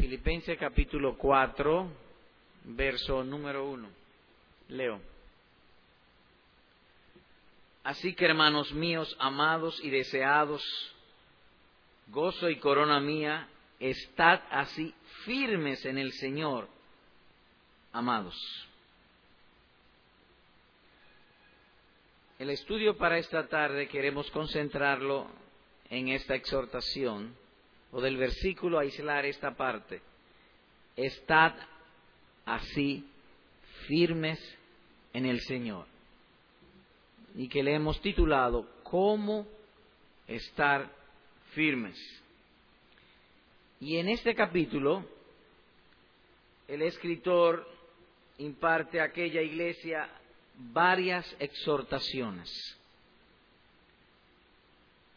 Filipenses capítulo 4, verso número 1. Leo. Así que hermanos míos, amados y deseados, gozo y corona mía, estad así firmes en el Señor, amados. El estudio para esta tarde queremos concentrarlo en esta exhortación, o del versículo aislar esta parte. Estad así firmes en el Señor. Y que le hemos titulado ¿Cómo estar firmes? Y en este capítulo, el escritor imparte a aquella iglesia varias exhortaciones.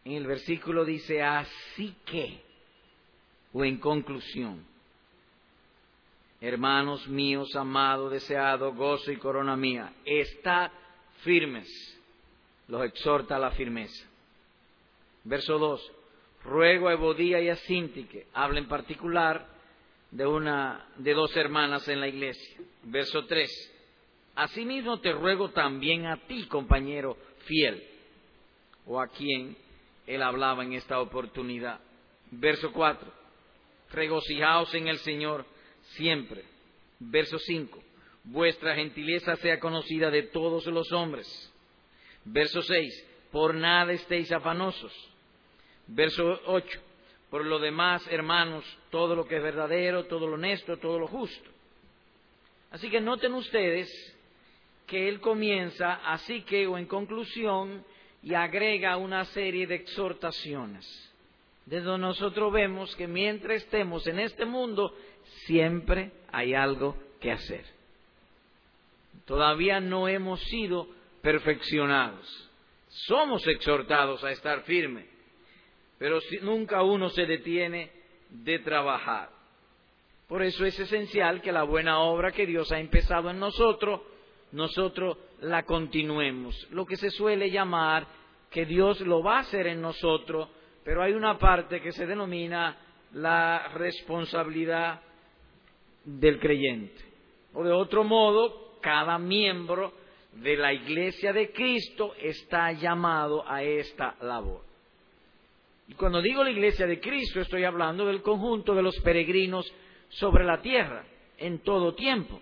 En el versículo dice, así que, o en conclusión, hermanos míos, amado, deseado, gozo y corona mía, está firmes, los exhorta a la firmeza. Verso 2, ruego a Ebodía y a Sintique, habla en particular de una, de dos hermanas en la iglesia. Verso 3, asimismo te ruego también a ti, compañero fiel, o a quien él hablaba en esta oportunidad. Verso 4, regocijaos en el Señor siempre. Verso 5, vuestra gentileza sea conocida de todos los hombres. Verso 6, por nada estéis afanosos. Verso 8, por lo demás, hermanos, todo lo que es verdadero, todo lo honesto, todo lo justo. Así que noten ustedes que él comienza así que o en conclusión y agrega una serie de exhortaciones. Desde nosotros vemos que mientras estemos en este mundo, siempre hay algo que hacer. Todavía no hemos sido perfeccionados. Somos exhortados a estar firmes, pero nunca uno se detiene de trabajar. Por eso es esencial que la buena obra que Dios ha empezado en nosotros, nosotros la continuemos. Lo que se suele llamar que Dios lo va a hacer en nosotros, pero hay una parte que se denomina la responsabilidad del creyente. O de otro modo, cada miembro de la iglesia de Cristo está llamado a esta labor. Y cuando digo la iglesia de Cristo, estoy hablando del conjunto de los peregrinos sobre la tierra, en todo tiempo.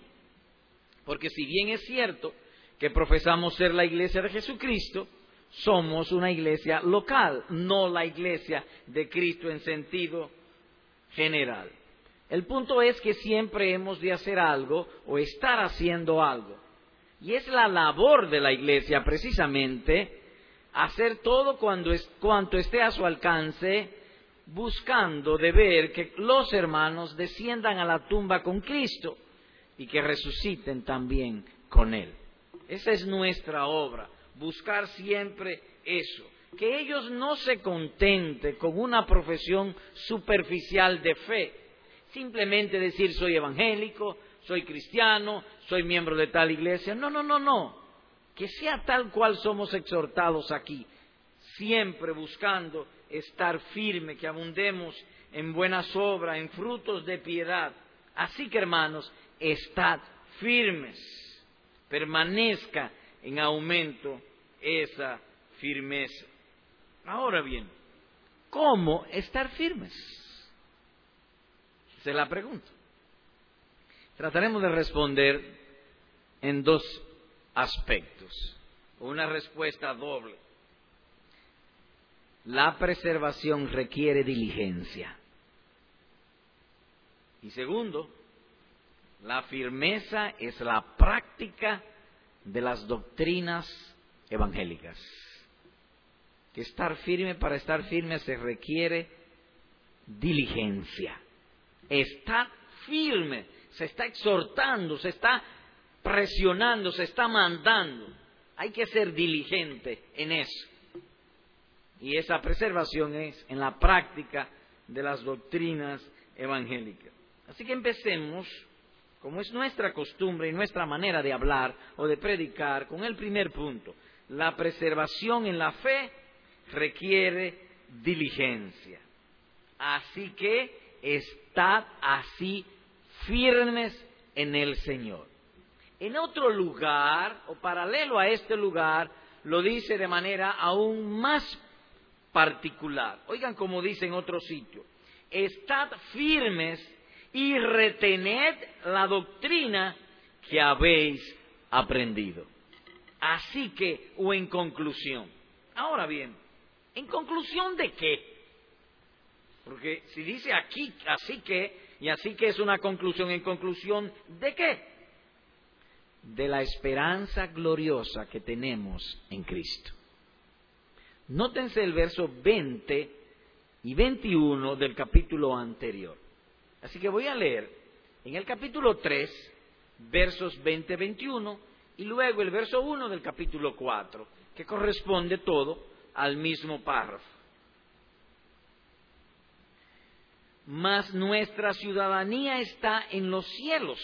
Porque si bien es cierto que profesamos ser la iglesia de Jesucristo, somos una iglesia local, no la iglesia de Cristo en sentido general. El punto es que siempre hemos de hacer algo o estar haciendo algo. Y es la labor de la iglesia precisamente hacer todo cuando es, cuanto esté a su alcance, buscando de ver que los hermanos desciendan a la tumba con Cristo y que resuciten también con Él. Esa es nuestra obra, buscar siempre eso. Que ellos no se contenten con una profesión superficial de fe, simplemente decir soy evangélico, soy cristiano, soy miembro de tal iglesia. No, no, no, no. Que sea tal cual somos exhortados aquí, siempre buscando estar firme, que abundemos en buenas obras, en frutos de piedad. Así que hermanos, estad firmes, permanezca en aumento esa firmeza. Ahora bien, ¿cómo estar firmes? Se la pregunto. Trataremos de responder en dos aspectos, una respuesta doble. La preservación requiere diligencia. Y segundo, la firmeza es la práctica de las doctrinas evangélicas. Que estar firme, para estar firme se requiere diligencia. Está firme, se está exhortando, se está presionando, se está mandando. Hay que ser diligente en eso. Y esa preservación es en la práctica de las doctrinas evangélicas. Así que empecemos como es nuestra costumbre y nuestra manera de hablar o de predicar, con el primer punto. La preservación en la fe requiere diligencia. Así que estad así firmes en el Señor. En otro lugar, o paralelo a este lugar, lo dice de manera aún más particular. Oigan como dice en otro sitio, estad firmes y retened la doctrina que habéis aprendido. Así que, o en conclusión. Ahora bien, ¿en conclusión de qué? Porque si dice aquí, así que, y así que es una conclusión, ¿en conclusión de qué? De la esperanza gloriosa que tenemos en Cristo. Nótense el verso 20 y 21 del capítulo anterior. Así que voy a leer en el capítulo 3, versos 20-21, y luego el verso 1 del capítulo 4, que corresponde todo al mismo párrafo. Mas nuestra ciudadanía está en los cielos,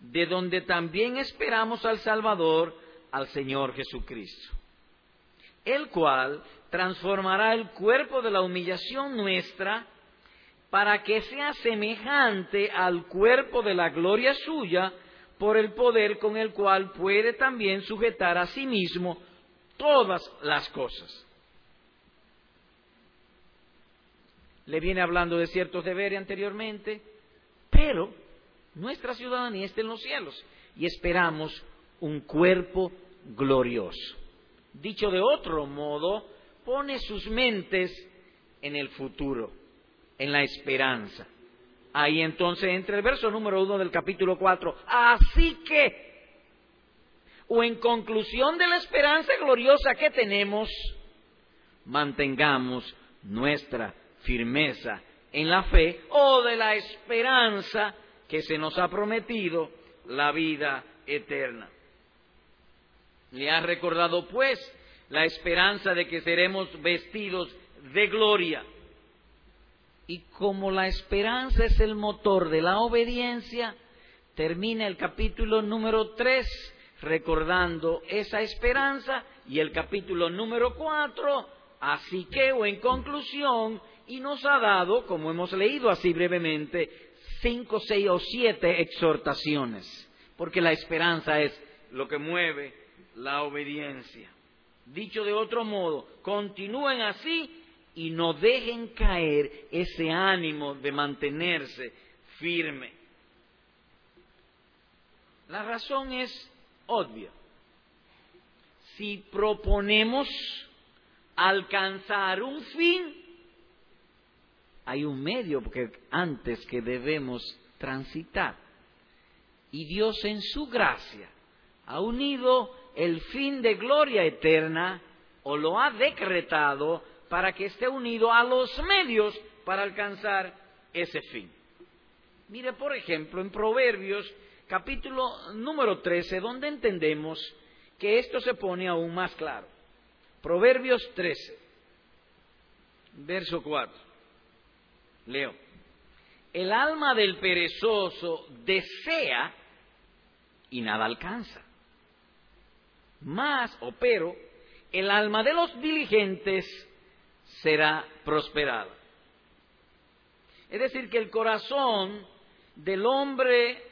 de donde también esperamos al Salvador, al Señor Jesucristo, el cual transformará el cuerpo de la humillación nuestra, para que sea semejante al cuerpo de la gloria suya, por el poder con el cual puede también sujetar a sí mismo todas las cosas. Le viene hablando de ciertos deberes anteriormente, pero nuestra ciudadanía está en los cielos y esperamos un cuerpo glorioso. Dicho de otro modo, pone sus mentes en el futuro en la esperanza. Ahí entonces entra el verso número uno del capítulo cuatro. Así que, o en conclusión de la esperanza gloriosa que tenemos, mantengamos nuestra firmeza en la fe o de la esperanza que se nos ha prometido, la vida eterna. Le ha recordado pues la esperanza de que seremos vestidos de gloria y como la esperanza es el motor de la obediencia, termina el capítulo número 3 recordando esa esperanza y el capítulo número 4, así que o en conclusión, y nos ha dado, como hemos leído así brevemente, cinco, seis o siete exhortaciones, porque la esperanza es lo que mueve la obediencia. Dicho de otro modo, continúen así y no dejen caer ese ánimo de mantenerse firme. La razón es obvia. Si proponemos alcanzar un fin, hay un medio que antes que debemos transitar. Y Dios en su gracia ha unido el fin de gloria eterna o lo ha decretado para que esté unido a los medios para alcanzar ese fin. Mire, por ejemplo, en Proverbios capítulo número 13, donde entendemos que esto se pone aún más claro. Proverbios 13, verso 4. Leo. El alma del perezoso desea y nada alcanza. Más o pero, el alma de los diligentes será prosperada. Es decir, que el corazón del hombre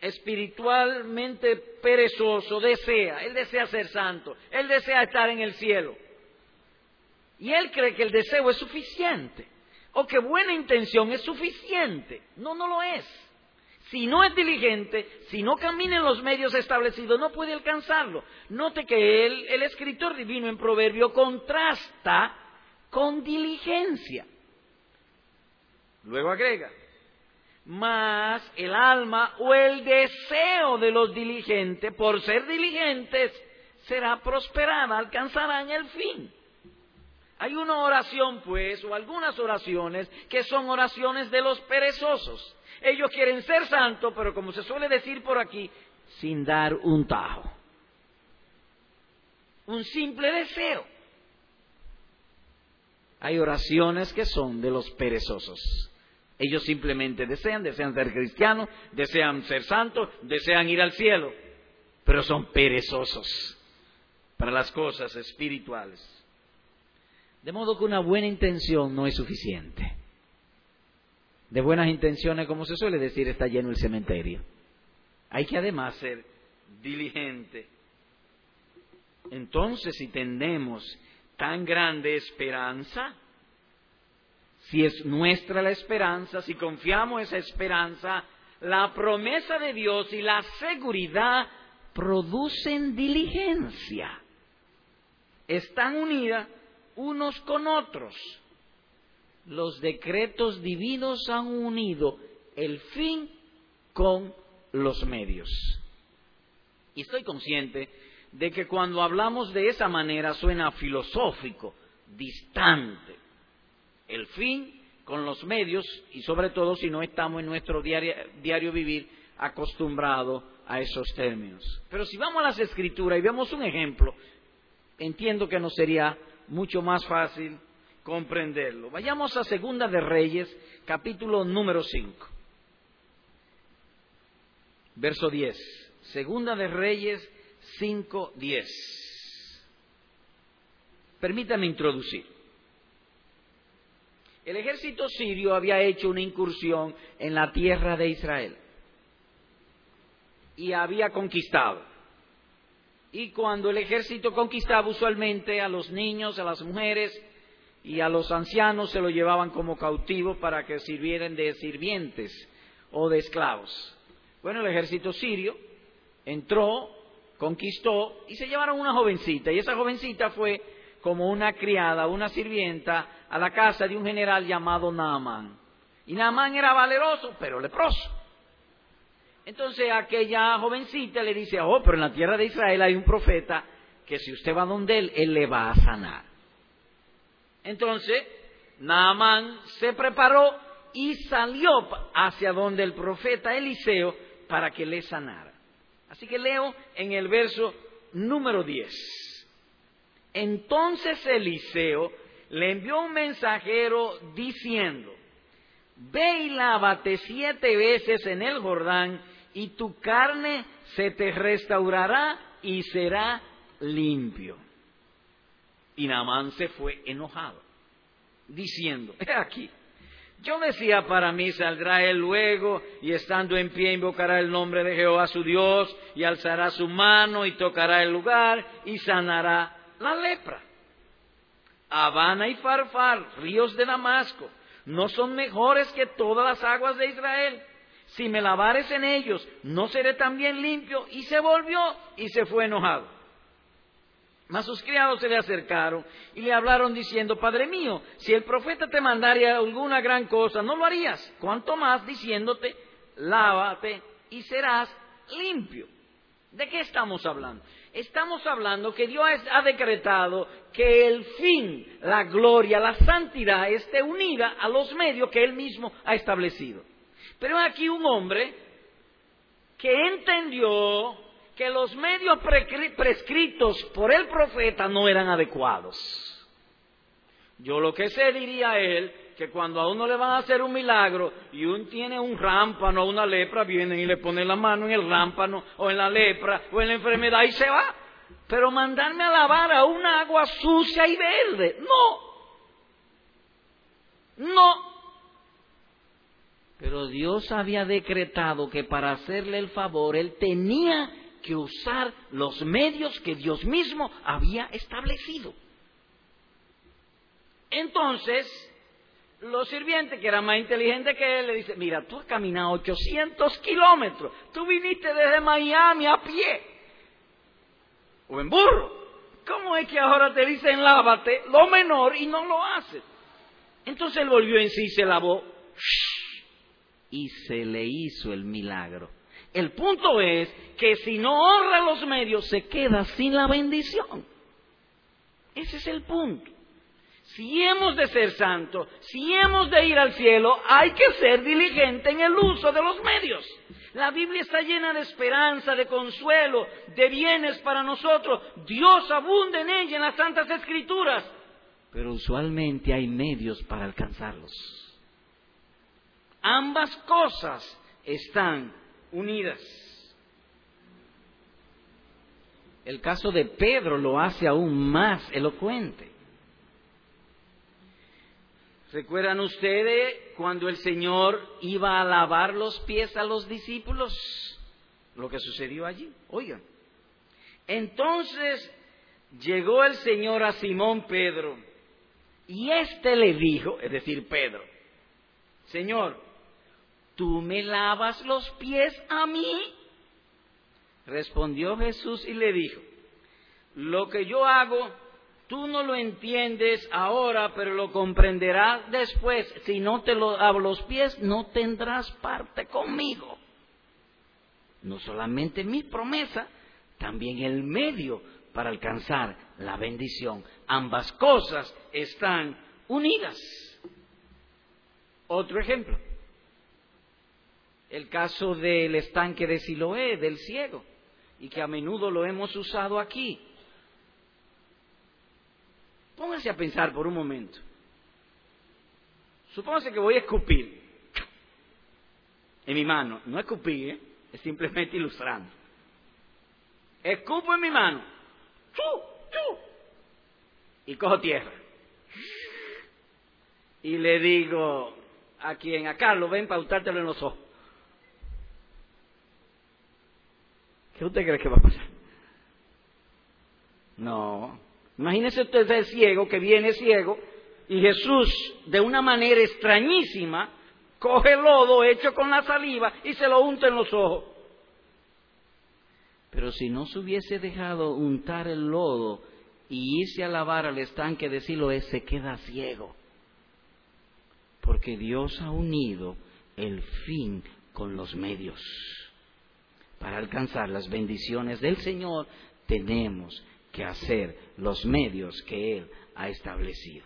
espiritualmente perezoso desea, él desea ser santo, él desea estar en el cielo. Y él cree que el deseo es suficiente, o que buena intención es suficiente. No, no lo es. Si no es diligente, si no camina en los medios establecidos, no puede alcanzarlo. Note que él, el escritor divino en Proverbio contrasta con diligencia. Luego agrega, más el alma o el deseo de los diligentes, por ser diligentes, será prosperada, alcanzarán el fin. Hay una oración, pues, o algunas oraciones que son oraciones de los perezosos. Ellos quieren ser santos, pero como se suele decir por aquí, sin dar un tajo. Un simple deseo. Hay oraciones que son de los perezosos. Ellos simplemente desean, desean ser cristianos, desean ser santos, desean ir al cielo, pero son perezosos para las cosas espirituales. De modo que una buena intención no es suficiente. De buenas intenciones, como se suele decir, está lleno el cementerio. Hay que además ser diligente. Entonces, si tenemos tan grande esperanza, si es nuestra la esperanza, si confiamos esa esperanza, la promesa de Dios y la seguridad producen diligencia. Están unidas unos con otros. Los decretos divinos han unido el fin con los medios. Y estoy consciente de que cuando hablamos de esa manera suena filosófico, distante. El fin con los medios y sobre todo si no estamos en nuestro diario, vivir acostumbrado a esos términos. Pero si vamos a las escrituras y vemos un ejemplo, entiendo que nos sería mucho más fácil comprenderlo. Vayamos a Segunda de Reyes, capítulo número 5. Verso 10. Segunda de Reyes 5, 10. Permítame introducir. El ejército sirio había hecho una incursión en la tierra de Israel y había conquistado. Y cuando el ejército conquistaba usualmente a los niños, a las mujeres y a los ancianos se lo llevaban como cautivos para que sirvieran de sirvientes o de esclavos. Bueno, el ejército sirio entró, conquistó y se llevaron una jovencita. Y esa jovencita fue como una criada, una sirvienta a la casa de un general llamado Naaman. Y Naaman era valeroso, pero leproso. Entonces aquella jovencita le dice, oh, pero en la tierra de Israel hay un profeta que si usted va donde él, él le va a sanar. Entonces, Naaman se preparó y salió hacia donde el profeta Eliseo para que le sanara. Así que leo en el verso número 10. Entonces Eliseo le envió un mensajero diciendo, ve y lávate siete veces en el Jordán y tu carne se te restaurará y será limpio. Y Naamán se fue enojado, diciendo, he aquí, yo decía para mí, saldrá él luego y estando en pie invocará el nombre de Jehová su Dios y alzará su mano y tocará el lugar y sanará la lepra. Habana y Farfar, ríos de Damasco, no son mejores que todas las aguas de Israel. Si me lavares en ellos, no seré también limpio. Y se volvió y se fue enojado. Mas sus criados se le acercaron y le hablaron diciendo, Padre mío, si el profeta te mandara alguna gran cosa, no lo harías. Cuanto más diciéndote, lávate y serás limpio. ¿De qué estamos hablando? Estamos hablando que Dios ha decretado que el fin, la gloria, la santidad esté unida a los medios que Él mismo ha establecido. Pero aquí un hombre que entendió que los medios prescritos por el profeta no eran adecuados. Yo lo que sé diría él, que cuando a uno le van a hacer un milagro y uno tiene un rámpano una lepra, vienen y le ponen la mano en el rámpano o en la lepra o en la enfermedad y se va. Pero mandarme a lavar a una agua sucia y verde, no. No. Pero Dios había decretado que para hacerle el favor, Él tenía que usar los medios que Dios mismo había establecido. Entonces, los sirvientes, que eran más inteligentes que él, le dicen, mira, tú has caminado 800 kilómetros, tú viniste desde Miami a pie, o en burro. ¿Cómo es que ahora te dicen lávate lo menor y no lo haces? Entonces él volvió en sí y se lavó y se le hizo el milagro. El punto es que si no honra los medios se queda sin la bendición. Ese es el punto. Si hemos de ser santos, si hemos de ir al cielo, hay que ser diligente en el uso de los medios. La Biblia está llena de esperanza, de consuelo, de bienes para nosotros. Dios abunda en ella, en las Santas Escrituras. Pero usualmente hay medios para alcanzarlos. Ambas cosas están unidas. El caso de Pedro lo hace aún más elocuente. ¿Recuerdan ustedes cuando el Señor iba a lavar los pies a los discípulos? Lo que sucedió allí. Oigan. Entonces llegó el Señor a Simón Pedro y éste le dijo, es decir, Pedro, Señor, ¿tú me lavas los pies a mí? Respondió Jesús y le dijo, lo que yo hago Tú no lo entiendes ahora, pero lo comprenderás después. Si no te lo los pies, no tendrás parte conmigo. No solamente mi promesa, también el medio para alcanzar la bendición. Ambas cosas están unidas. Otro ejemplo. El caso del estanque de Siloé, del ciego, y que a menudo lo hemos usado aquí. Póngase a pensar por un momento. Supóngase que voy a escupir en mi mano. No escupir, ¿eh? es simplemente ilustrando. Escupo en mi mano. Y cojo tierra. Y le digo a quien, a Carlos, ven para untártelo en los ojos. ¿Qué usted cree que va a pasar? No, Imagínese usted el ciego que viene ciego y Jesús, de una manera extrañísima, coge lodo hecho con la saliva y se lo unta en los ojos. Pero si no se hubiese dejado untar el lodo y irse a lavar al estanque de Siloé, se queda ciego. Porque Dios ha unido el fin con los medios. Para alcanzar las bendiciones del Señor tenemos que hacer los medios que Él ha establecido.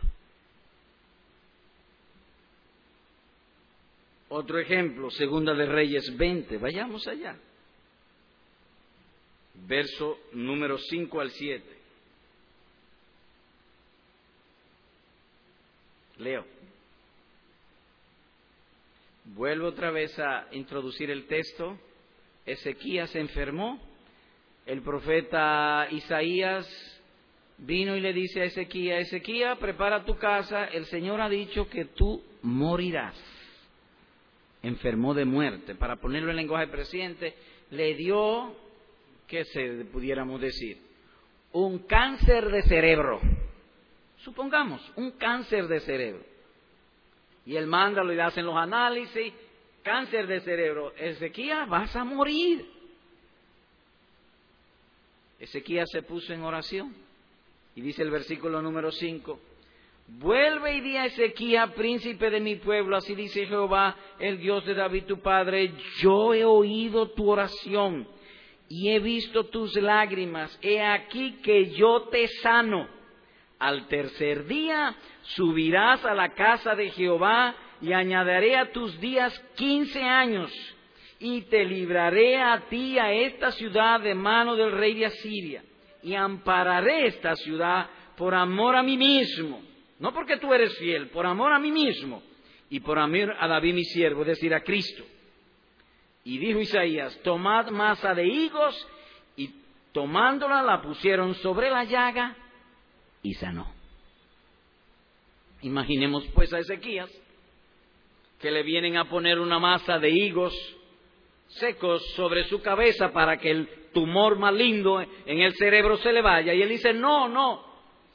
Otro ejemplo, Segunda de Reyes 20, vayamos allá. Verso número 5 al 7. Leo. Vuelvo otra vez a introducir el texto. Ezequías se enfermó el profeta Isaías vino y le dice a Ezequiel, Ezequiel, prepara tu casa, el Señor ha dicho que tú morirás. Enfermó de muerte. Para ponerlo en lenguaje presente, le dio, ¿qué se pudiéramos decir? Un cáncer de cerebro. Supongamos, un cáncer de cerebro. Y él manda, le hacen los análisis, cáncer de cerebro. Ezequiel, vas a morir. Ezequías se puso en oración y dice el versículo número 5, vuelve y di a Ezequías, príncipe de mi pueblo, así dice Jehová, el Dios de David tu padre, yo he oído tu oración y he visto tus lágrimas, he aquí que yo te sano. Al tercer día subirás a la casa de Jehová y añadiré a tus días quince años y te libraré a ti, a esta ciudad, de mano del rey de Asiria, y ampararé esta ciudad por amor a mí mismo, no porque tú eres fiel, por amor a mí mismo, y por amor a David mi siervo, es decir, a Cristo. Y dijo Isaías, tomad masa de higos, y tomándola la pusieron sobre la llaga, y sanó. Imaginemos pues a Ezequías, que le vienen a poner una masa de higos secos sobre su cabeza para que el tumor maligno en el cerebro se le vaya. Y él dice, no, no,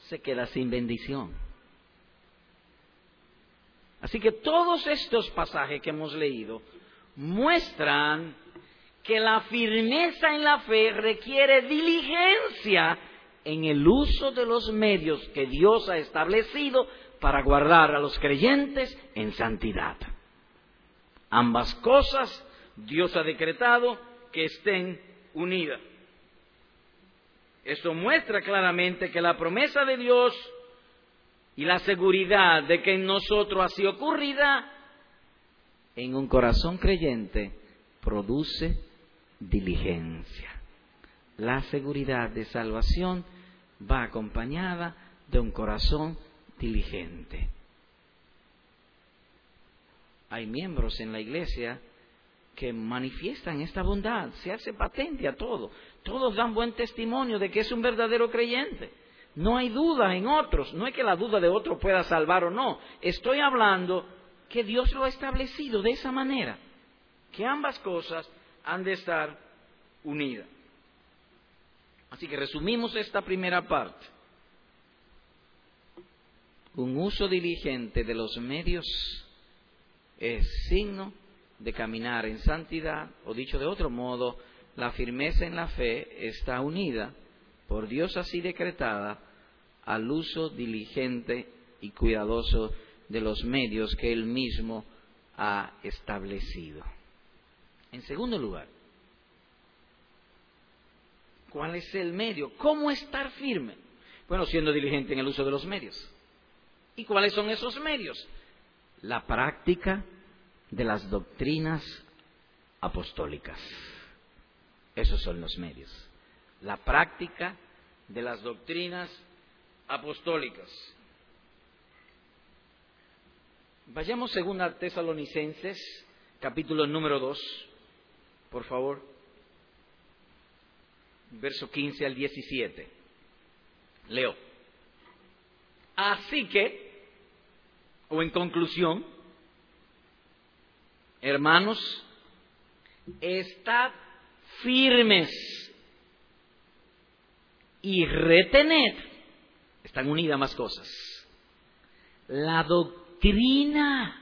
se queda sin bendición. Así que todos estos pasajes que hemos leído muestran que la firmeza en la fe requiere diligencia en el uso de los medios que Dios ha establecido para guardar a los creyentes en santidad. Ambas cosas Dios ha decretado que estén unidas. Esto muestra claramente que la promesa de Dios y la seguridad de que en nosotros así ocurrirá, en un corazón creyente produce diligencia. La seguridad de salvación va acompañada de un corazón diligente. Hay miembros en la iglesia que manifiestan esta bondad, se hace patente a todo. Todos dan buen testimonio de que es un verdadero creyente. No hay duda en otros. No es que la duda de otro pueda salvar o no. Estoy hablando que Dios lo ha establecido de esa manera. Que ambas cosas han de estar unidas. Así que resumimos esta primera parte. Un uso diligente de los medios es signo de caminar en santidad, o dicho de otro modo, la firmeza en la fe está unida, por Dios así decretada, al uso diligente y cuidadoso de los medios que Él mismo ha establecido. En segundo lugar, ¿cuál es el medio? ¿Cómo estar firme? Bueno, siendo diligente en el uso de los medios. ¿Y cuáles son esos medios? La práctica de las doctrinas apostólicas. Esos son los medios. La práctica de las doctrinas apostólicas. Vayamos según a Tesalonicenses, capítulo número 2, por favor. Verso 15 al 17. Leo. Así que, o en conclusión, hermanos, estad firmes y retened, están unidas más cosas, la doctrina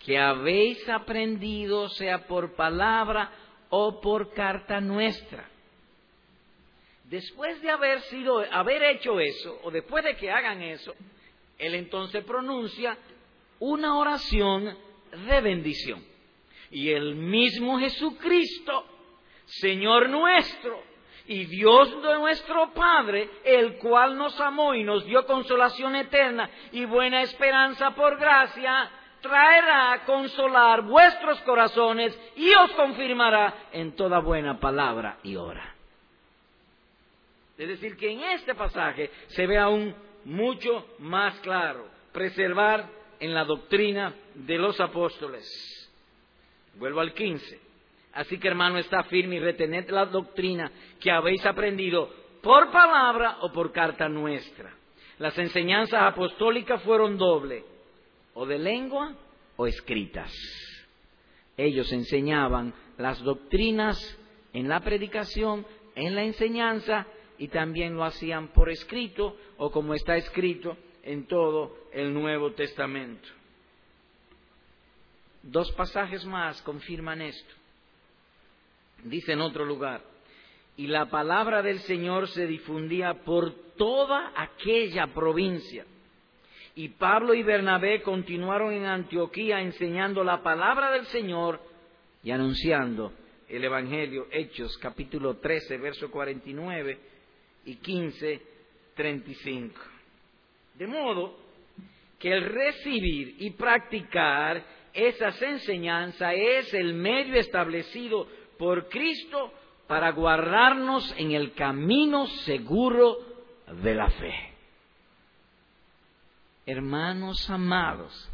que habéis aprendido, sea por palabra o por carta nuestra. Después de haber sido, haber hecho eso, o después de que hagan eso, él entonces pronuncia una oración de bendición. Y el mismo Jesucristo, Señor nuestro y Dios de nuestro Padre, el cual nos amó y nos dio consolación eterna y buena esperanza por gracia, traerá a consolar vuestros corazones y os confirmará en toda buena palabra y hora. Es decir, que en este pasaje se ve aún mucho más claro preservar en la doctrina de los apóstoles. Vuelvo al 15. Así que hermano, está firme y retened la doctrina que habéis aprendido por palabra o por carta nuestra. Las enseñanzas apostólicas fueron doble, o de lengua o escritas. Ellos enseñaban las doctrinas en la predicación, en la enseñanza, y también lo hacían por escrito, o como está escrito en todo el Nuevo Testamento. Dos pasajes más confirman esto. Dice en otro lugar, y la palabra del Señor se difundía por toda aquella provincia. Y Pablo y Bernabé continuaron en Antioquía enseñando la palabra del Señor y anunciando el Evangelio. Hechos capítulo 13, verso 49 y 15, 35. De modo que el recibir y practicar esas enseñanzas es el medio establecido por Cristo para guardarnos en el camino seguro de la fe. Hermanos amados,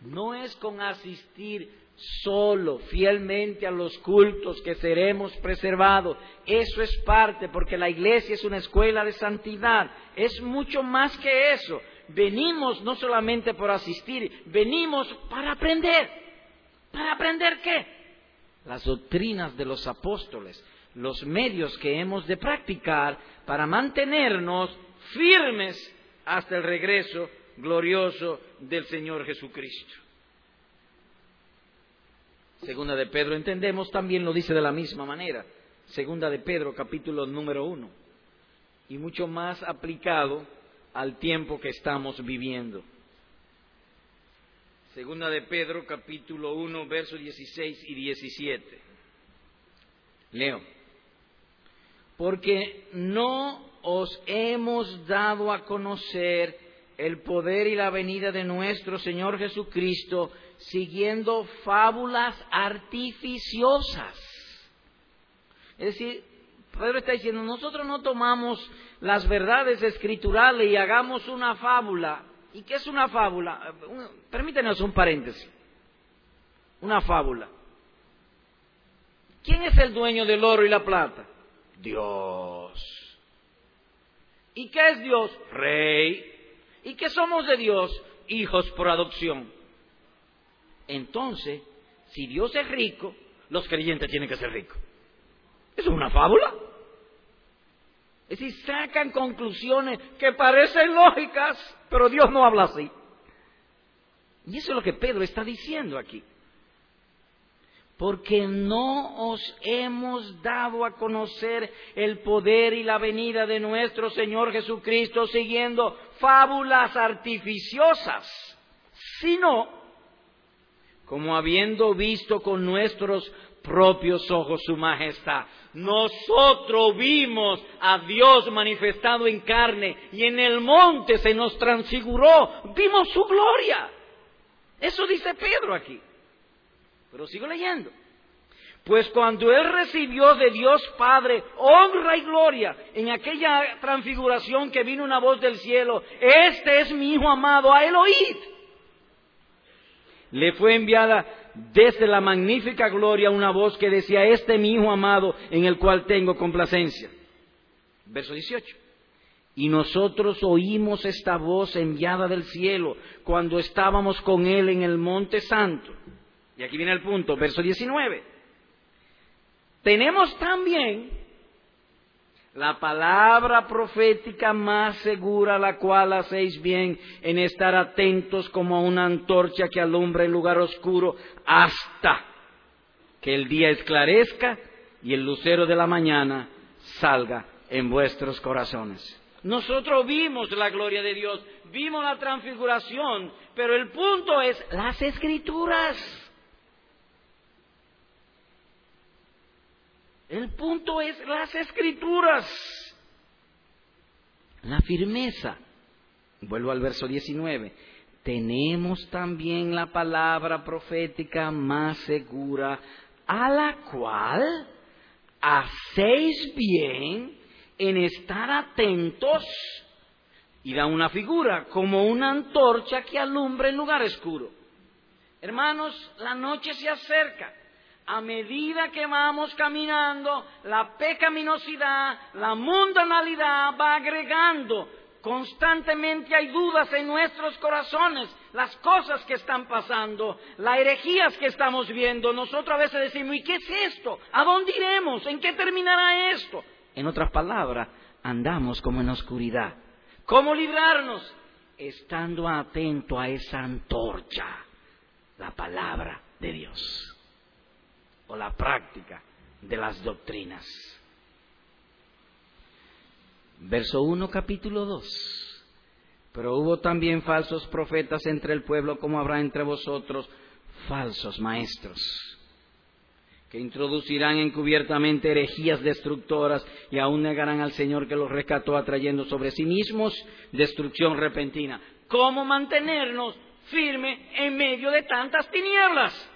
no es con asistir solo, fielmente a los cultos que seremos preservados. Eso es parte, porque la iglesia es una escuela de santidad. Es mucho más que eso. Venimos no solamente por asistir, venimos para aprender. ¿Para aprender qué? Las doctrinas de los apóstoles, los medios que hemos de practicar para mantenernos firmes hasta el regreso glorioso del Señor Jesucristo. Segunda de Pedro, entendemos, también lo dice de la misma manera. Segunda de Pedro, capítulo número uno. Y mucho más aplicado al tiempo que estamos viviendo. Segunda de Pedro, capítulo 1, versos 16 y 17. Leo. Porque no os hemos dado a conocer el poder y la venida de nuestro Señor Jesucristo siguiendo fábulas artificiosas. Es decir, Pedro está diciendo, nosotros no tomamos las verdades escriturales y hagamos una fábula. ¿Y qué es una fábula? Permítanos un paréntesis. Una fábula. ¿Quién es el dueño del oro y la plata? Dios. ¿Y qué es Dios? Rey. ¿Y qué somos de Dios? Hijos por adopción. Entonces, si Dios es rico, los creyentes tienen que ser ricos. ¿Eso es una fábula? Es decir, sacan conclusiones que parecen lógicas, pero Dios no habla así. Y eso es lo que Pedro está diciendo aquí porque no os hemos dado a conocer el poder y la venida de nuestro Señor Jesucristo siguiendo fábulas artificiosas, sino como habiendo visto con nuestros propios ojos su majestad. Nosotros vimos a Dios manifestado en carne y en el monte se nos transfiguró, vimos su gloria. Eso dice Pedro aquí. Pero sigo leyendo. Pues cuando él recibió de Dios Padre honra y gloria en aquella transfiguración que vino una voz del cielo, este es mi Hijo amado, a él oíd. Le fue enviada desde la magnífica gloria una voz que decía, este es mi Hijo amado en el cual tengo complacencia. Verso 18. Y nosotros oímos esta voz enviada del cielo cuando estábamos con él en el monte santo. Y aquí viene el punto, verso 19. Tenemos también la palabra profética más segura, la cual hacéis bien en estar atentos como a una antorcha que alumbra el lugar oscuro hasta que el día esclarezca y el lucero de la mañana salga en vuestros corazones. Nosotros vimos la gloria de Dios, vimos la transfiguración, pero el punto es las escrituras. El punto es las escrituras, la firmeza. Vuelvo al verso 19. Tenemos también la palabra profética más segura, a la cual hacéis bien en estar atentos y da una figura como una antorcha que alumbra en lugar oscuro. Hermanos, la noche se acerca a medida que vamos caminando, la pecaminosidad, la mundanalidad va agregando. Constantemente hay dudas en nuestros corazones, las cosas que están pasando, las herejías que estamos viendo. Nosotros a veces decimos, ¿y qué es esto? ¿A dónde iremos? ¿En qué terminará esto? En otras palabras, andamos como en oscuridad. ¿Cómo librarnos? Estando atento a esa antorcha, la palabra de Dios o la práctica de las doctrinas. Verso 1, capítulo 2. Pero hubo también falsos profetas entre el pueblo, como habrá entre vosotros falsos maestros, que introducirán encubiertamente herejías destructoras y aún negarán al Señor que los rescató, atrayendo sobre sí mismos destrucción repentina. ¿Cómo mantenernos firmes en medio de tantas tinieblas?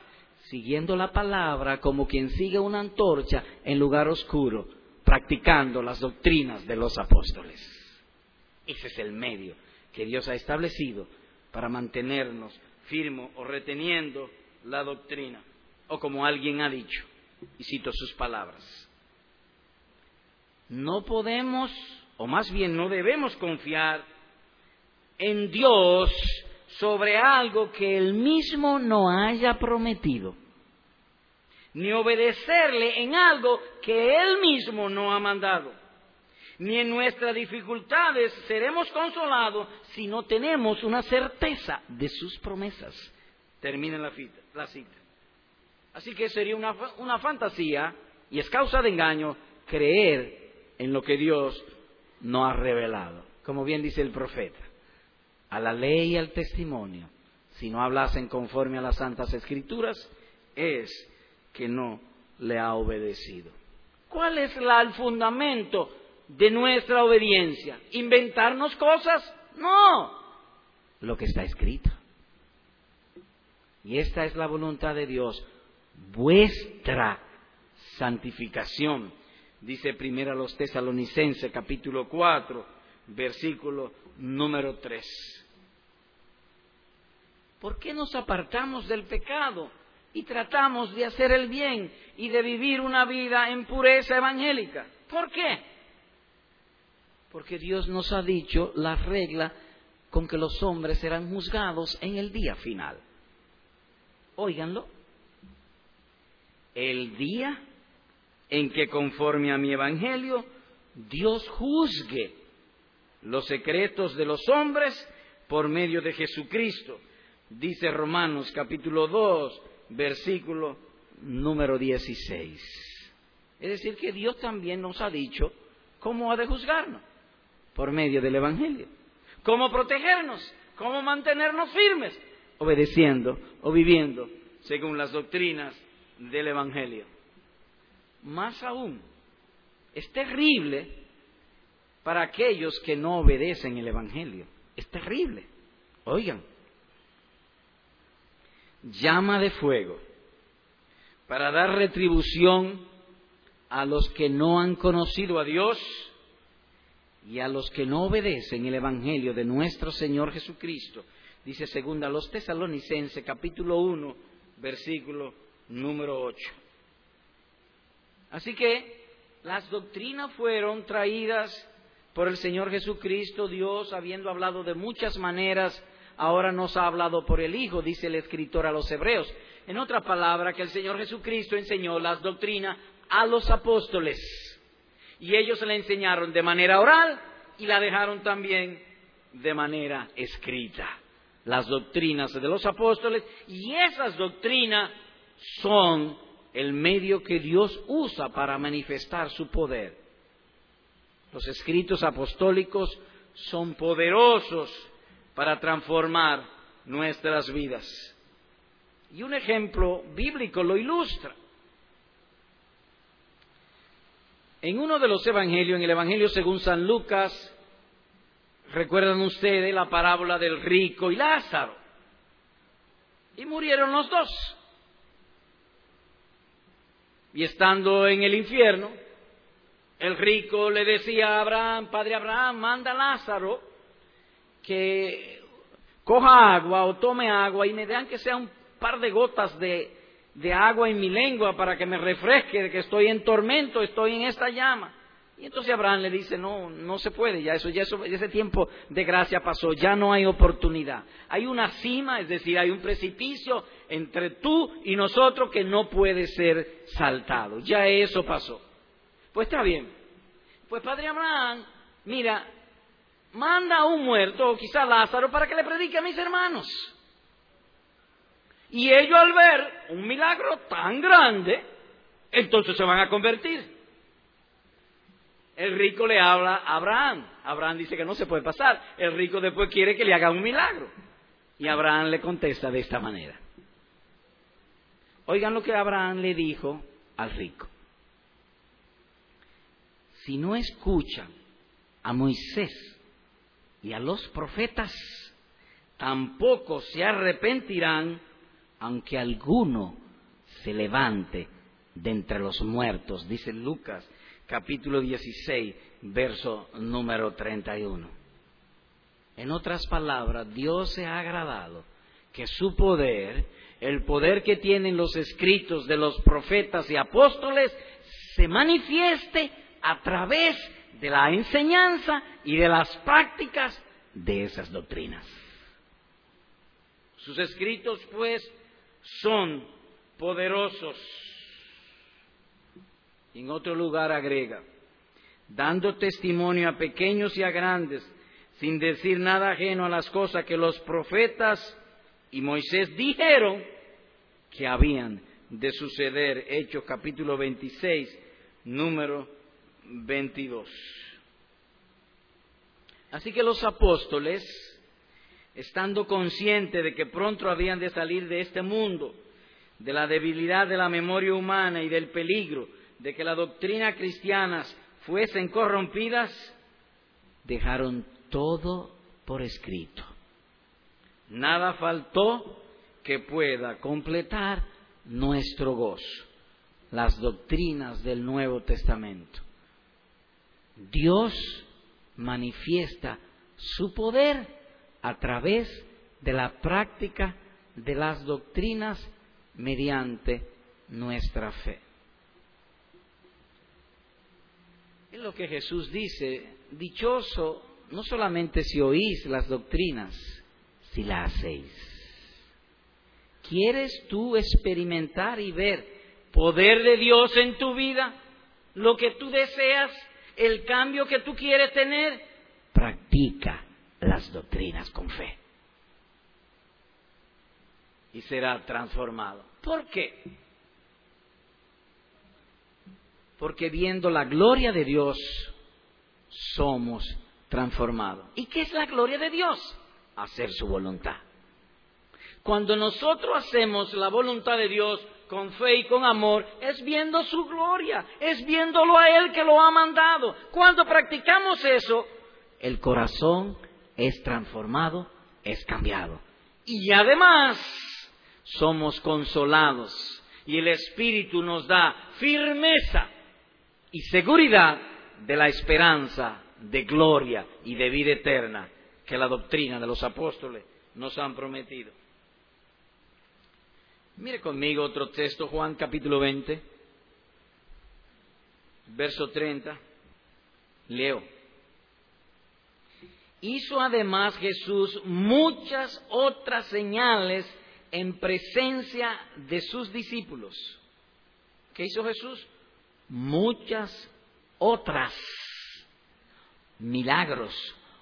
Siguiendo la palabra como quien sigue una antorcha en lugar oscuro, practicando las doctrinas de los apóstoles. Ese es el medio que Dios ha establecido para mantenernos firmes o reteniendo la doctrina. O como alguien ha dicho, y cito sus palabras, no podemos, o más bien no debemos confiar en Dios sobre algo que Él mismo no haya prometido, ni obedecerle en algo que Él mismo no ha mandado. Ni en nuestras dificultades seremos consolados si no tenemos una certeza de sus promesas. Termina la, la cita. Así que sería una, una fantasía y es causa de engaño creer en lo que Dios no ha revelado. Como bien dice el profeta a la ley y al testimonio, si no hablasen conforme a las santas escrituras, es que no le ha obedecido. ¿Cuál es el fundamento de nuestra obediencia? ¿Inventarnos cosas? No, lo que está escrito. Y esta es la voluntad de Dios, vuestra santificación. Dice primero a los tesalonicenses capítulo 4, versículo número 3. ¿Por qué nos apartamos del pecado y tratamos de hacer el bien y de vivir una vida en pureza evangélica? ¿Por qué? Porque Dios nos ha dicho la regla con que los hombres serán juzgados en el día final. Óiganlo. El día en que conforme a mi evangelio Dios juzgue los secretos de los hombres por medio de Jesucristo. Dice Romanos capítulo 2, versículo número 16. Es decir, que Dios también nos ha dicho cómo ha de juzgarnos por medio del Evangelio. Cómo protegernos, cómo mantenernos firmes, obedeciendo o viviendo según las doctrinas del Evangelio. Más aún, es terrible para aquellos que no obedecen el Evangelio. Es terrible. Oigan, llama de fuego para dar retribución a los que no han conocido a Dios y a los que no obedecen el Evangelio de nuestro Señor Jesucristo. Dice segunda a los tesalonicenses capítulo 1 versículo número 8. Así que las doctrinas fueron traídas por el Señor Jesucristo, Dios, habiendo hablado de muchas maneras, ahora nos ha hablado por el Hijo, dice el escritor a los Hebreos. En otra palabra, que el Señor Jesucristo enseñó las doctrinas a los apóstoles. Y ellos la enseñaron de manera oral y la dejaron también de manera escrita. Las doctrinas de los apóstoles y esas doctrinas son el medio que Dios usa para manifestar su poder. Los escritos apostólicos son poderosos para transformar nuestras vidas. Y un ejemplo bíblico lo ilustra. En uno de los evangelios, en el Evangelio según San Lucas, recuerdan ustedes la parábola del rico y Lázaro. Y murieron los dos. Y estando en el infierno, el rico le decía a Abraham, Padre Abraham, manda a Lázaro que coja agua o tome agua y me den que sea un par de gotas de, de agua en mi lengua para que me refresque de que estoy en tormento, estoy en esta llama. Y entonces Abraham le dice, no, no se puede, ya eso, ya eso, ese tiempo de gracia pasó, ya no hay oportunidad. Hay una cima, es decir, hay un precipicio entre tú y nosotros que no puede ser saltado. Ya eso pasó. Pues está bien. Pues Padre Abraham, mira, manda a un muerto, o quizá Lázaro, para que le predique a mis hermanos. Y ellos al ver un milagro tan grande, entonces se van a convertir el rico le habla a Abraham. Abraham dice que no se puede pasar. El rico después quiere que le haga un milagro. Y Abraham le contesta de esta manera. Oigan lo que Abraham le dijo al rico. Si no escuchan a Moisés y a los profetas, tampoco se arrepentirán aunque alguno se levante de entre los muertos, dice Lucas capítulo 16, verso número 31. En otras palabras, Dios se ha agradado que su poder, el poder que tienen los escritos de los profetas y apóstoles, se manifieste a través de la enseñanza y de las prácticas de esas doctrinas. Sus escritos, pues, son poderosos en otro lugar agrega, dando testimonio a pequeños y a grandes, sin decir nada ajeno a las cosas que los profetas y Moisés dijeron que habían de suceder. Hechos capítulo 26, número 22. Así que los apóstoles, estando conscientes de que pronto habían de salir de este mundo, de la debilidad de la memoria humana y del peligro de que la doctrina cristiana fuesen corrompidas, dejaron todo por escrito. Nada faltó que pueda completar nuestro gozo, las doctrinas del Nuevo Testamento. Dios manifiesta su poder a través de la práctica de las doctrinas mediante nuestra fe. Es lo que Jesús dice dichoso no solamente si oís las doctrinas, si las hacéis. ¿Quieres tú experimentar y ver poder de Dios en tu vida? Lo que tú deseas, el cambio que tú quieres tener, practica las doctrinas con fe. Y será transformado. ¿Por qué? Porque viendo la gloria de Dios, somos transformados. ¿Y qué es la gloria de Dios? Hacer su voluntad. Cuando nosotros hacemos la voluntad de Dios con fe y con amor, es viendo su gloria, es viéndolo a Él que lo ha mandado. Cuando practicamos eso, el corazón es transformado, es cambiado. Y además somos consolados y el Espíritu nos da firmeza y seguridad de la esperanza de gloria y de vida eterna que la doctrina de los apóstoles nos han prometido. Mire conmigo otro texto, Juan capítulo 20, verso 30. Leo. Hizo además Jesús muchas otras señales en presencia de sus discípulos. ¿Qué hizo Jesús? Muchas otras milagros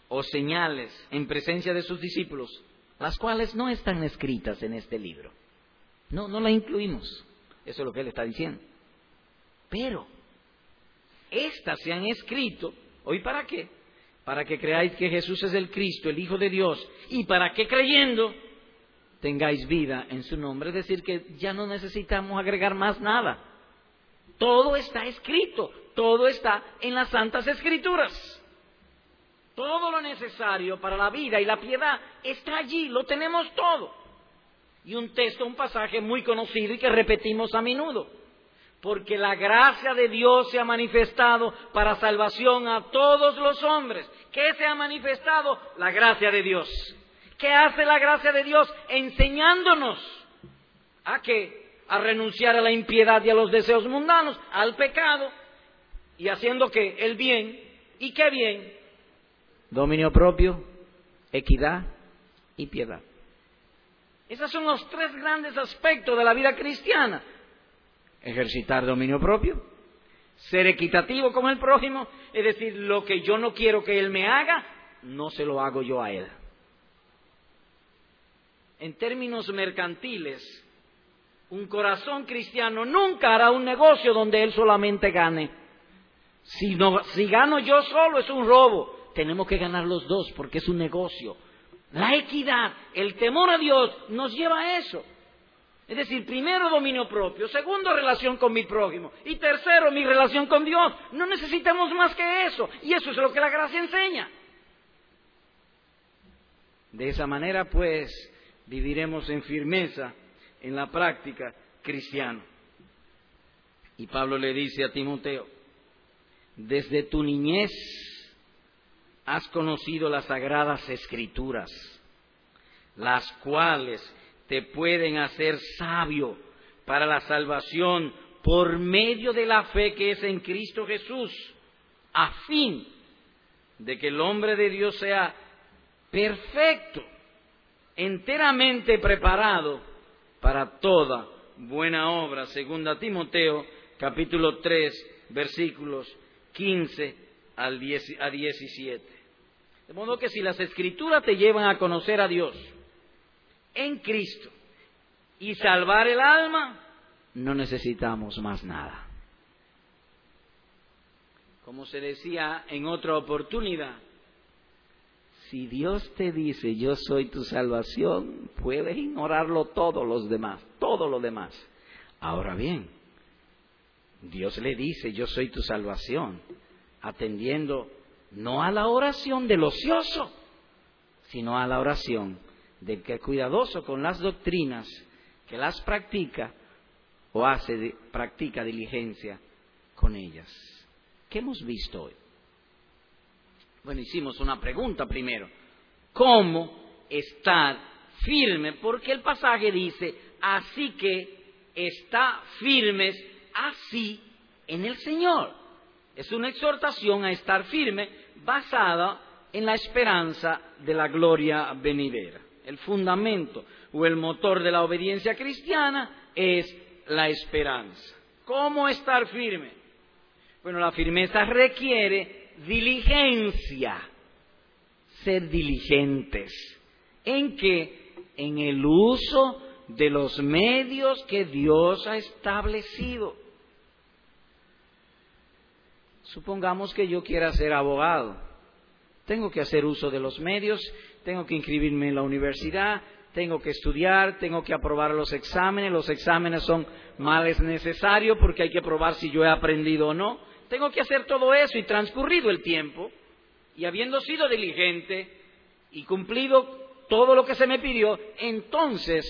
o señales en presencia de sus discípulos, las cuales no están escritas en este libro. No, no las incluimos. Eso es lo que él está diciendo. Pero estas se han escrito, ¿hoy para qué? Para que creáis que Jesús es el Cristo, el Hijo de Dios, y para que creyendo tengáis vida en su nombre. Es decir, que ya no necesitamos agregar más nada. Todo está escrito, todo está en las Santas Escrituras. Todo lo necesario para la vida y la piedad está allí, lo tenemos todo. Y un texto, un pasaje muy conocido y que repetimos a menudo. Porque la gracia de Dios se ha manifestado para salvación a todos los hombres. ¿Qué se ha manifestado? La gracia de Dios. ¿Qué hace la gracia de Dios? Enseñándonos a qué? A renunciar a la impiedad y a los deseos mundanos, al pecado, y haciendo que el bien, ¿y qué bien? dominio propio, equidad y piedad. Esos son los tres grandes aspectos de la vida cristiana. Ejercitar dominio propio, ser equitativo con el prójimo, es decir, lo que yo no quiero que él me haga, no se lo hago yo a él. En términos mercantiles, un corazón cristiano nunca hará un negocio donde él solamente gane. Si, no, si gano yo solo es un robo tenemos que ganar los dos porque es un negocio. La equidad, el temor a Dios nos lleva a eso. Es decir, primero dominio propio, segundo relación con mi prójimo y tercero mi relación con Dios. No necesitamos más que eso y eso es lo que la gracia enseña. De esa manera, pues, viviremos en firmeza en la práctica cristiana. Y Pablo le dice a Timoteo, desde tu niñez has conocido las sagradas escrituras, las cuales te pueden hacer sabio para la salvación por medio de la fe que es en Cristo Jesús, a fin de que el hombre de Dios sea perfecto, enteramente preparado para toda buena obra, segunda Timoteo capítulo 3 versículos 15 al 10, a 17. De modo que si las escrituras te llevan a conocer a Dios en Cristo y salvar el alma, no necesitamos más nada. Como se decía en otra oportunidad, si Dios te dice yo soy tu salvación, puedes ignorarlo todos los demás, todo lo demás. Ahora bien, Dios le dice yo soy tu salvación, atendiendo no a la oración del ocioso, sino a la oración del que es cuidadoso con las doctrinas, que las practica o hace, practica diligencia con ellas. ¿Qué hemos visto hoy? Bueno, hicimos una pregunta primero. ¿Cómo estar firme? Porque el pasaje dice, así que está firmes así en el Señor. Es una exhortación a estar firme basada en la esperanza de la gloria venidera. El fundamento o el motor de la obediencia cristiana es la esperanza. ¿Cómo estar firme? Bueno, la firmeza requiere diligencia, ser diligentes. ¿En qué? En el uso de los medios que Dios ha establecido. Supongamos que yo quiera ser abogado. Tengo que hacer uso de los medios, tengo que inscribirme en la universidad, tengo que estudiar, tengo que aprobar los exámenes. Los exámenes son males necesarios porque hay que probar si yo he aprendido o no. Tengo que hacer todo eso y transcurrido el tiempo y habiendo sido diligente y cumplido todo lo que se me pidió, entonces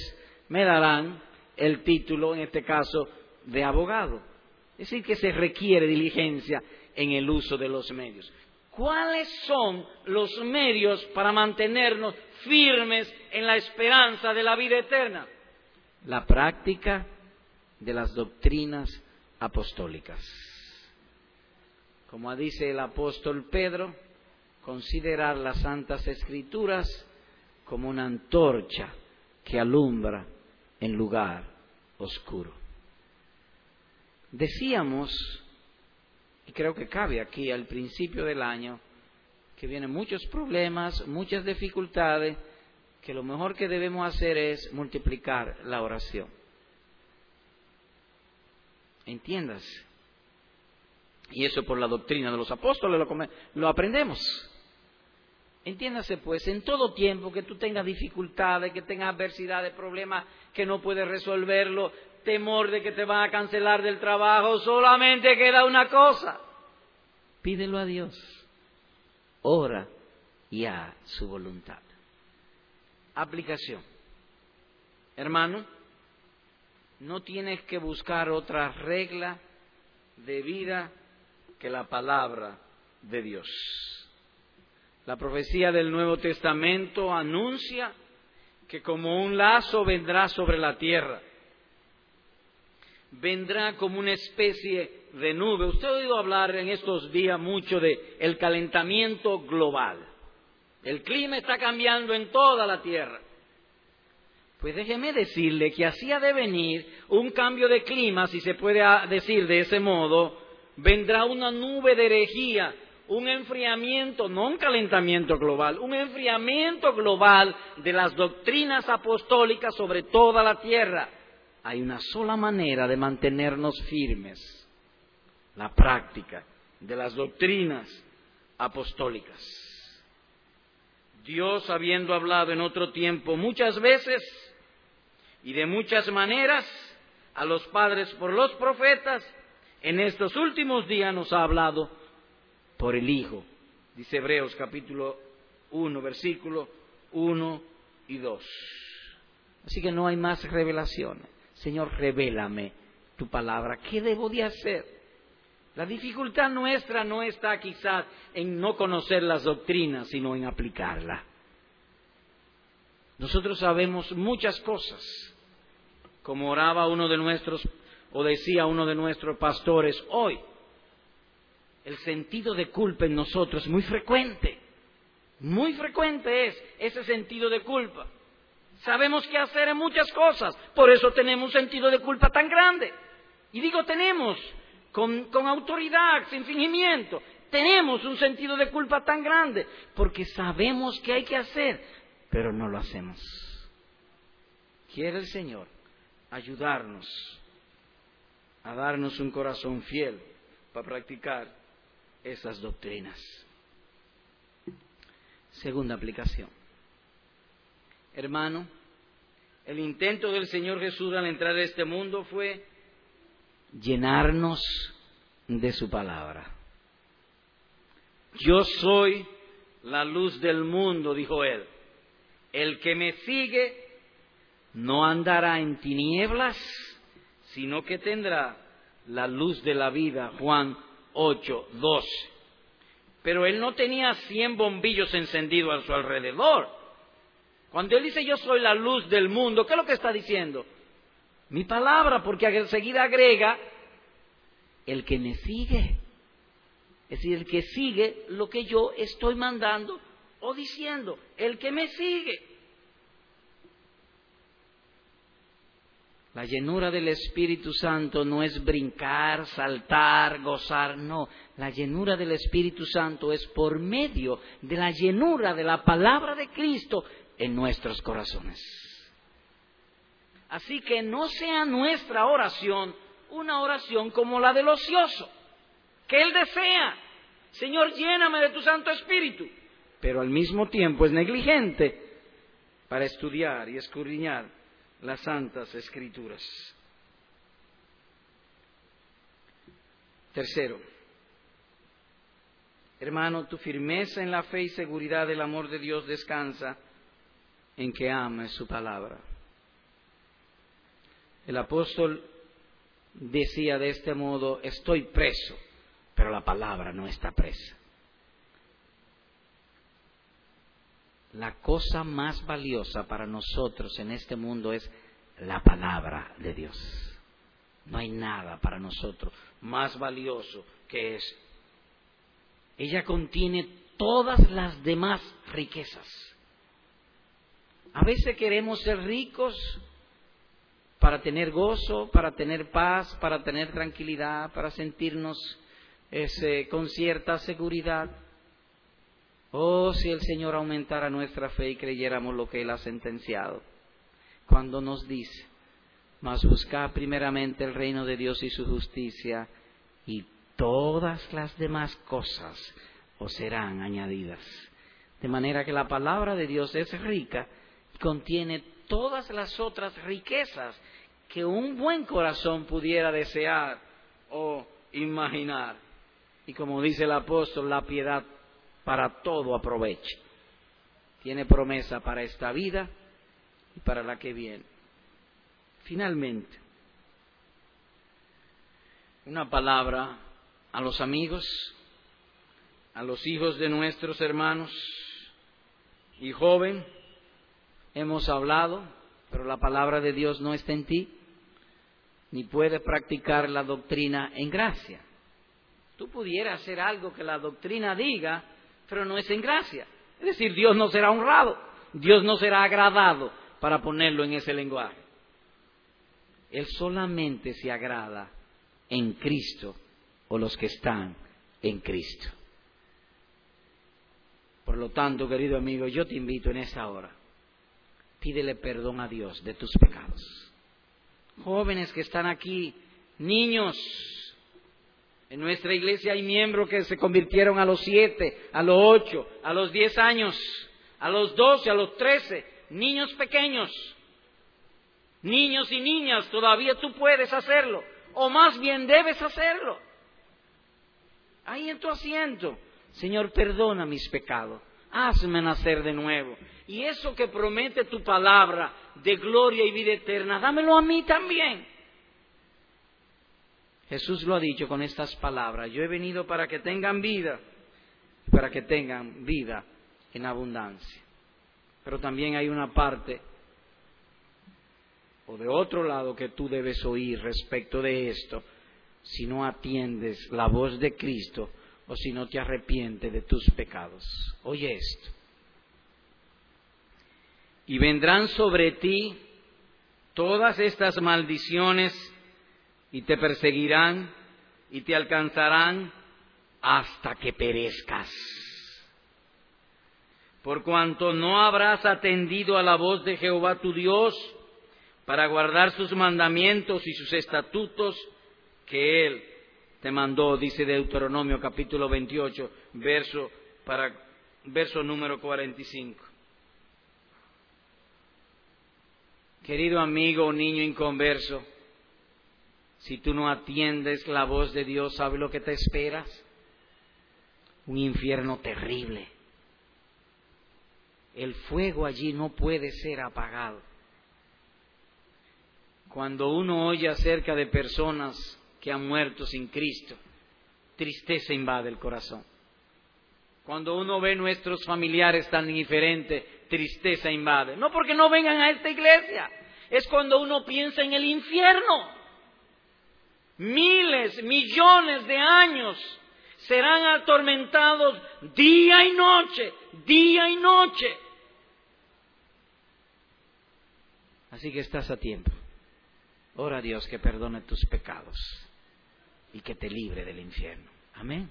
me darán el título, en este caso, de abogado. Es decir, que se requiere diligencia en el uso de los medios. ¿Cuáles son los medios para mantenernos firmes en la esperanza de la vida eterna? La práctica de las doctrinas apostólicas. Como dice el apóstol Pedro, considerar las santas escrituras como una antorcha que alumbra en lugar oscuro. Decíamos, y creo que cabe aquí al principio del año, que vienen muchos problemas, muchas dificultades, que lo mejor que debemos hacer es multiplicar la oración. ¿Entiendas? Y eso por la doctrina de los apóstoles lo aprendemos. Entiéndase pues, en todo tiempo que tú tengas dificultades, que tengas adversidades, problemas que no puedes resolverlo, temor de que te van a cancelar del trabajo, solamente queda una cosa. Pídelo a Dios. Ora y a su voluntad. Aplicación. Hermano, no tienes que buscar otra regla de vida que la palabra de Dios. La profecía del Nuevo Testamento anuncia que como un lazo vendrá sobre la tierra. Vendrá como una especie de nube. Usted ha oído hablar en estos días mucho de el calentamiento global. El clima está cambiando en toda la tierra. Pues déjeme decirle que así ha de venir un cambio de clima, si se puede decir de ese modo, vendrá una nube de herejía un enfriamiento, no un calentamiento global, un enfriamiento global de las doctrinas apostólicas sobre toda la tierra. Hay una sola manera de mantenernos firmes, la práctica de las doctrinas apostólicas. Dios, habiendo hablado en otro tiempo muchas veces y de muchas maneras a los padres por los profetas, en estos últimos días nos ha hablado por el Hijo. Dice Hebreos capítulo 1, versículo 1 y 2. Así que no hay más revelaciones. Señor, revélame tu palabra. ¿Qué debo de hacer? La dificultad nuestra no está quizás en no conocer las doctrinas, sino en aplicarla. Nosotros sabemos muchas cosas, como oraba uno de nuestros, o decía uno de nuestros pastores hoy el sentido de culpa en nosotros es muy frecuente. Muy frecuente es ese sentido de culpa. Sabemos qué hacer en muchas cosas, por eso tenemos un sentido de culpa tan grande. Y digo tenemos, con, autoridad, sin fingimiento, tenemos un sentido de culpa tan grande, porque sabemos qué hay que hacer, pero no lo hacemos. Quiere el Señor ayudarnos a darnos un corazón fiel para practicar esas doctrinas. Segunda aplicación. Hermano, el intento del Señor Jesús al entrar a este mundo fue llenarnos de su palabra. Yo soy la luz del mundo, dijo él. El que me sigue no andará en tinieblas, sino que tendrá la luz de la vida. Juan 8, 12. Pero él no tenía cien bombillos encendidos a su alrededor. Cuando él dice yo soy la luz del mundo, ¿qué es lo que está diciendo? Mi palabra, porque enseguida agrega el que me sigue. Es decir, el que sigue lo que yo estoy mandando o diciendo, el que me sigue. La llenura del Espíritu Santo no es brincar, saltar, gozar, no. La llenura del Espíritu Santo es por medio de la llenura de la palabra de Cristo en nuestros corazones. Así que no sea nuestra oración una oración como la del ocioso, que él desea, Señor, lléname de tu Santo Espíritu, pero al mismo tiempo es negligente para estudiar y escudriñar las santas escrituras. Tercero, hermano, tu firmeza en la fe y seguridad del amor de Dios descansa en que ames su palabra. El apóstol decía de este modo, estoy preso, pero la palabra no está presa. La cosa más valiosa para nosotros en este mundo es la palabra de Dios. No hay nada para nosotros más valioso que eso. Ella contiene todas las demás riquezas. A veces queremos ser ricos para tener gozo, para tener paz, para tener tranquilidad, para sentirnos ese, con cierta seguridad. Oh, si el Señor aumentara nuestra fe y creyéramos lo que Él ha sentenciado, cuando nos dice, mas buscad primeramente el reino de Dios y su justicia, y todas las demás cosas os serán añadidas. De manera que la palabra de Dios es rica contiene todas las otras riquezas que un buen corazón pudiera desear o imaginar. Y como dice el apóstol, la piedad para todo aproveche. Tiene promesa para esta vida y para la que viene. Finalmente, una palabra a los amigos, a los hijos de nuestros hermanos y joven, hemos hablado, pero la palabra de Dios no está en ti, ni puedes practicar la doctrina en gracia. Tú pudieras hacer algo que la doctrina diga, pero no es en gracia. Es decir, Dios no será honrado, Dios no será agradado para ponerlo en ese lenguaje. Él solamente se agrada en Cristo o los que están en Cristo. Por lo tanto, querido amigo, yo te invito en esta hora, pídele perdón a Dios de tus pecados. Jóvenes que están aquí, niños, en nuestra iglesia hay miembros que se convirtieron a los siete, a los ocho, a los diez años, a los doce, a los trece, niños pequeños, niños y niñas, todavía tú puedes hacerlo, o más bien debes hacerlo. Ahí en tu asiento, Señor, perdona mis pecados, hazme nacer de nuevo. Y eso que promete tu palabra de gloria y vida eterna, dámelo a mí también. Jesús lo ha dicho con estas palabras, yo he venido para que tengan vida, para que tengan vida en abundancia. Pero también hay una parte, o de otro lado, que tú debes oír respecto de esto, si no atiendes la voz de Cristo o si no te arrepientes de tus pecados. Oye esto. Y vendrán sobre ti todas estas maldiciones y te perseguirán y te alcanzarán hasta que perezcas. Por cuanto no habrás atendido a la voz de Jehová tu Dios para guardar sus mandamientos y sus estatutos que Él te mandó, dice Deuteronomio capítulo 28, verso, para, verso número 45. Querido amigo o niño inconverso, si tú no atiendes la voz de Dios, ¿sabes lo que te esperas? Un infierno terrible. El fuego allí no puede ser apagado. Cuando uno oye acerca de personas que han muerto sin Cristo, tristeza invade el corazón. Cuando uno ve nuestros familiares tan indiferentes, tristeza invade. No porque no vengan a esta iglesia, es cuando uno piensa en el infierno miles, millones de años serán atormentados día y noche, día y noche. Así que estás a tiempo. Ora a Dios que perdone tus pecados y que te libre del infierno. Amén.